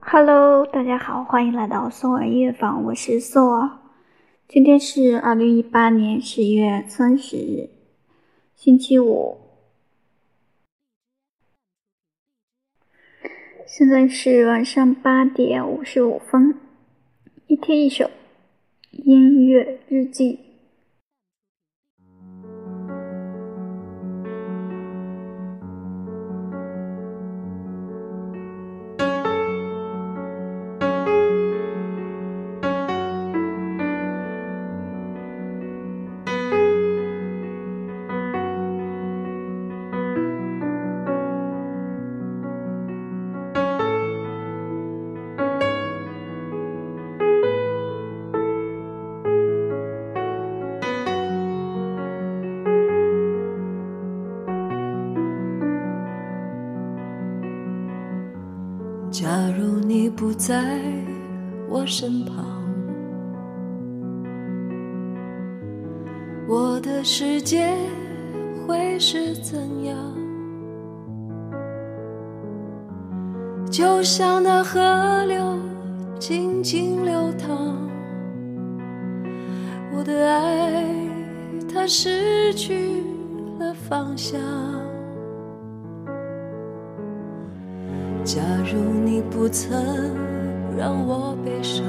Hello，大家好，欢迎来到宋儿音乐坊，我是宋儿。今天是二零一八年十一月三十日，星期五。现在是晚上八点五十五分。一天一首音乐日记。如你不在我身旁，我的世界会是怎样？就像那河流静静流淌，我的爱它失去了方向。假如你不曾让我悲伤，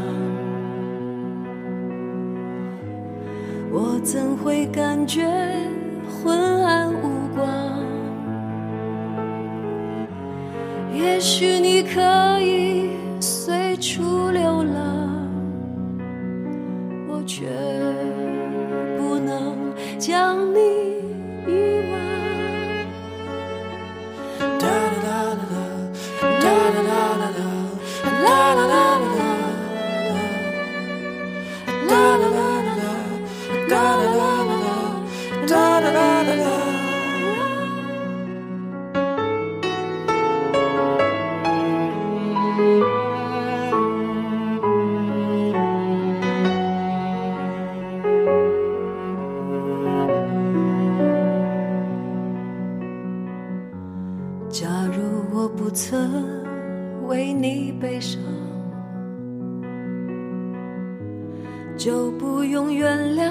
我怎会感觉昏暗无光？也许你可以随处流浪，我却就不用原谅，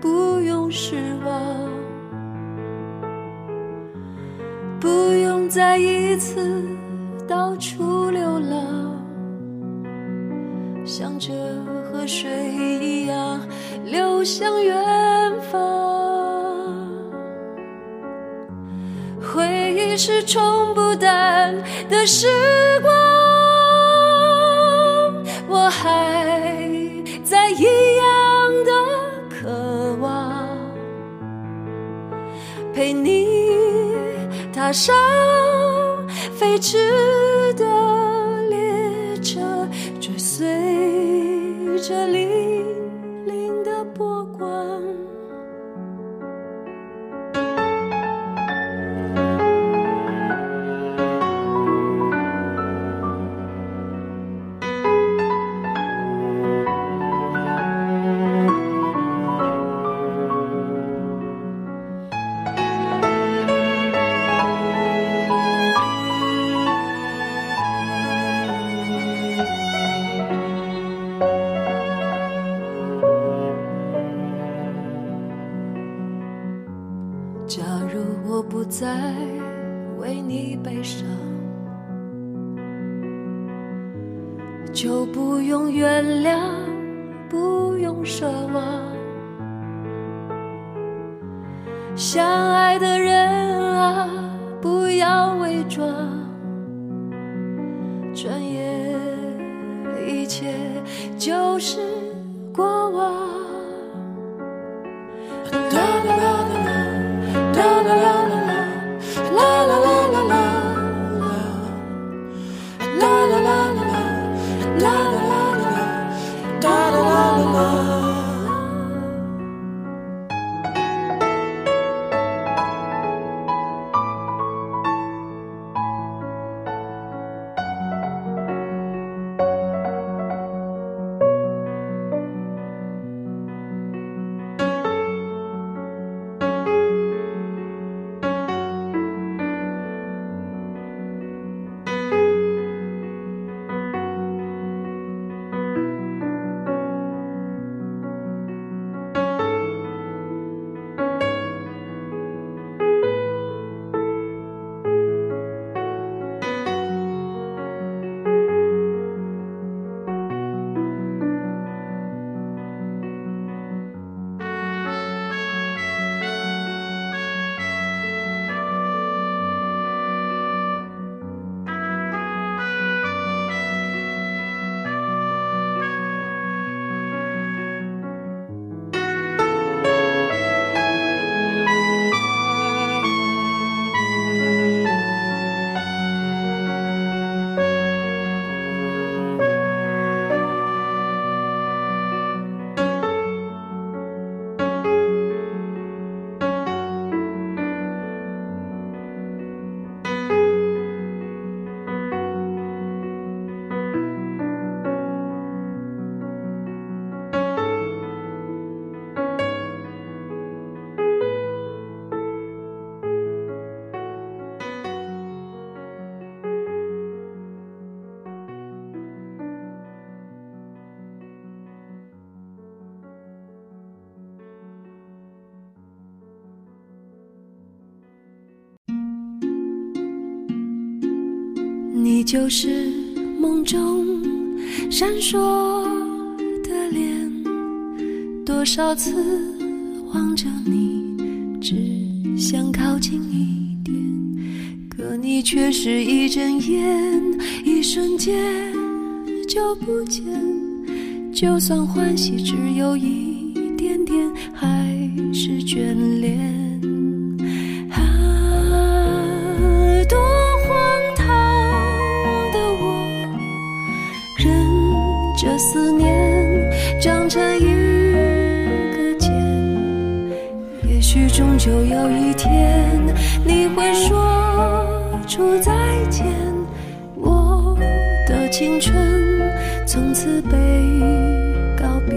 不用失望，不用再一次到处流浪，像这河水一样流向远方。回忆是冲不淡的时光，陪你踏上飞驰的列车，追随着你。就不用原谅，不用奢望。相爱的人啊，不要伪装，转眼一切就是过往。就是梦中闪烁的脸，多少次望着你，只想靠近一点，可你却是一睁眼，一瞬间就不见。就算欢喜只有一点点，还是眷恋。思念长成一个茧，也许终究有一天你会说出再见，我的青春从此被告别。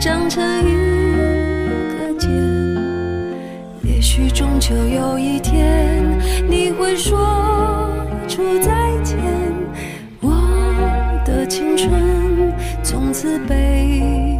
长成一个茧也许终究有一天你会说出再见。我的青春从此被